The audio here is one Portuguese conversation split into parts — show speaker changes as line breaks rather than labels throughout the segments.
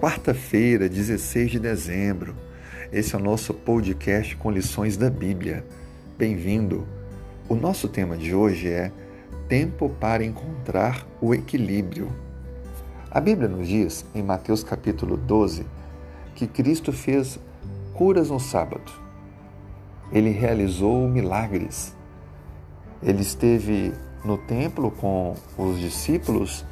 Quarta-feira, 16 de dezembro. Esse é o nosso podcast com lições da Bíblia. Bem-vindo. O nosso tema de hoje é Tempo para encontrar o equilíbrio. A Bíblia nos diz, em Mateus capítulo 12, que Cristo fez curas no sábado. Ele realizou milagres. Ele esteve no templo com os discípulos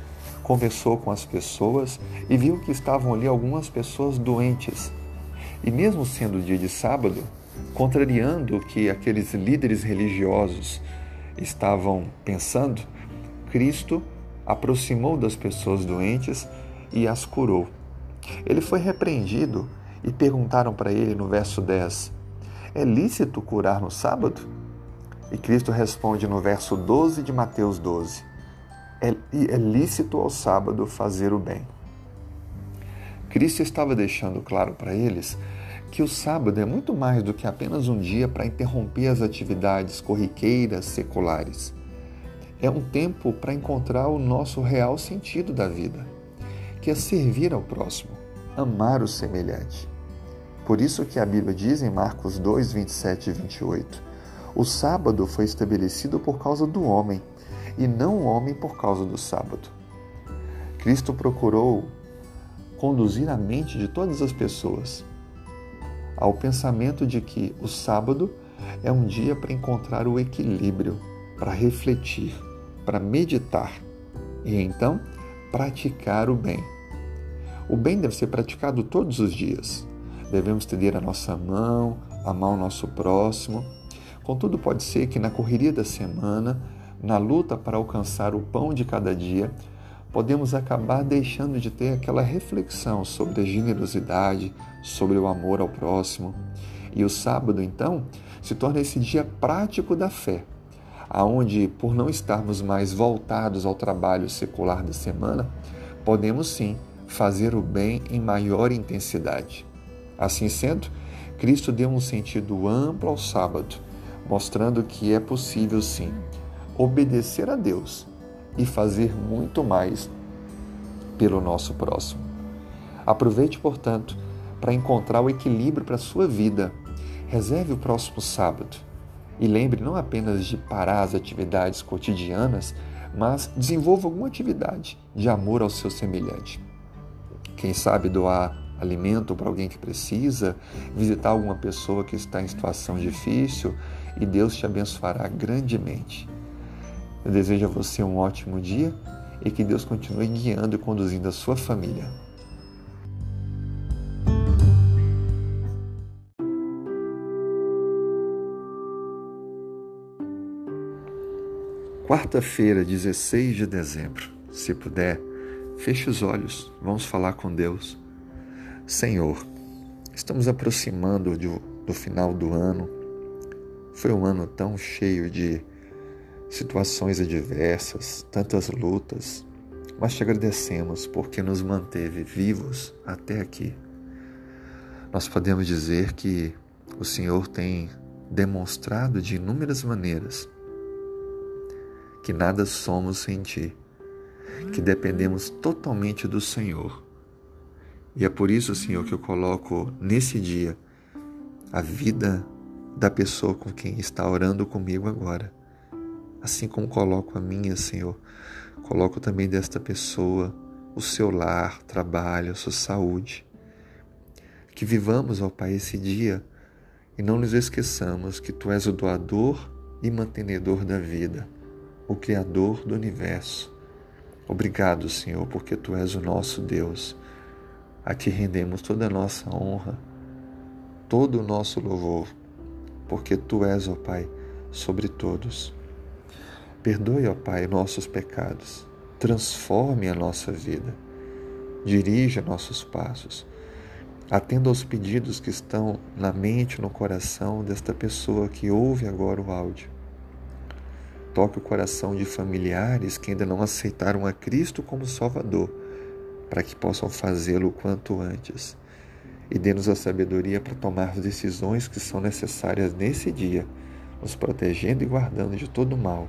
conversou com as pessoas e viu que estavam ali algumas pessoas doentes. E mesmo sendo dia de sábado, contrariando o que aqueles líderes religiosos estavam pensando, Cristo aproximou das pessoas doentes e as curou. Ele foi repreendido e perguntaram para ele no verso 10: É lícito curar no sábado? E Cristo responde no verso 12 de Mateus 12: é, é lícito ao sábado fazer o bem. Cristo estava deixando claro para eles que o sábado é muito mais do que apenas um dia para interromper as atividades corriqueiras seculares. É um tempo para encontrar o nosso real sentido da vida, que é servir ao próximo, amar o semelhante. Por isso que a Bíblia diz em Marcos 2, 27 e 28, o sábado foi estabelecido por causa do homem e não o homem por causa do sábado. Cristo procurou conduzir a mente de todas as pessoas ao pensamento de que o sábado é um dia para encontrar o equilíbrio, para refletir, para meditar e então praticar o bem. O bem deve ser praticado todos os dias. Devemos estender a nossa mão, amar o nosso próximo. Contudo, pode ser que na correria da semana na luta para alcançar o pão de cada dia, podemos acabar deixando de ter aquela reflexão sobre a generosidade, sobre o amor ao próximo. E o sábado, então, se torna esse dia prático da fé, aonde, por não estarmos mais voltados ao trabalho secular da semana, podemos sim fazer o bem em maior intensidade. Assim sendo, Cristo deu um sentido amplo ao sábado, mostrando que é possível sim obedecer a Deus e fazer muito mais pelo nosso próximo. Aproveite, portanto, para encontrar o equilíbrio para a sua vida. Reserve o próximo sábado e lembre não apenas de parar as atividades cotidianas, mas desenvolva alguma atividade de amor ao seu semelhante. Quem sabe doar alimento para alguém que precisa, visitar alguma pessoa que está em situação difícil e Deus te abençoará grandemente. Eu desejo a você um ótimo dia e que Deus continue guiando e conduzindo a sua família. Quarta-feira, 16 de dezembro. Se puder, feche os olhos, vamos falar com Deus. Senhor, estamos aproximando do final do ano. Foi um ano tão cheio de situações adversas, tantas lutas, mas te agradecemos porque nos manteve vivos até aqui. Nós podemos dizer que o Senhor tem demonstrado de inúmeras maneiras que nada somos sem Ti, que dependemos totalmente do Senhor. E é por isso, Senhor, que eu coloco nesse dia a vida da pessoa com quem está orando comigo agora assim como coloco a minha, Senhor, coloco também desta pessoa o seu lar, trabalho, a sua saúde. Que vivamos, ó Pai, esse dia e não nos esqueçamos que Tu és o doador e mantenedor da vida, o Criador do universo. Obrigado, Senhor, porque Tu és o nosso Deus. A Ti rendemos toda a nossa honra, todo o nosso louvor, porque Tu és, ó Pai, sobre todos. Perdoe, ó Pai, nossos pecados. Transforme a nossa vida. Dirija nossos passos. Atenda aos pedidos que estão na mente, no coração desta pessoa que ouve agora o áudio. Toque o coração de familiares que ainda não aceitaram a Cristo como Salvador, para que possam fazê-lo o quanto antes. E dê-nos a sabedoria para tomar as decisões que são necessárias nesse dia, nos protegendo e guardando de todo mal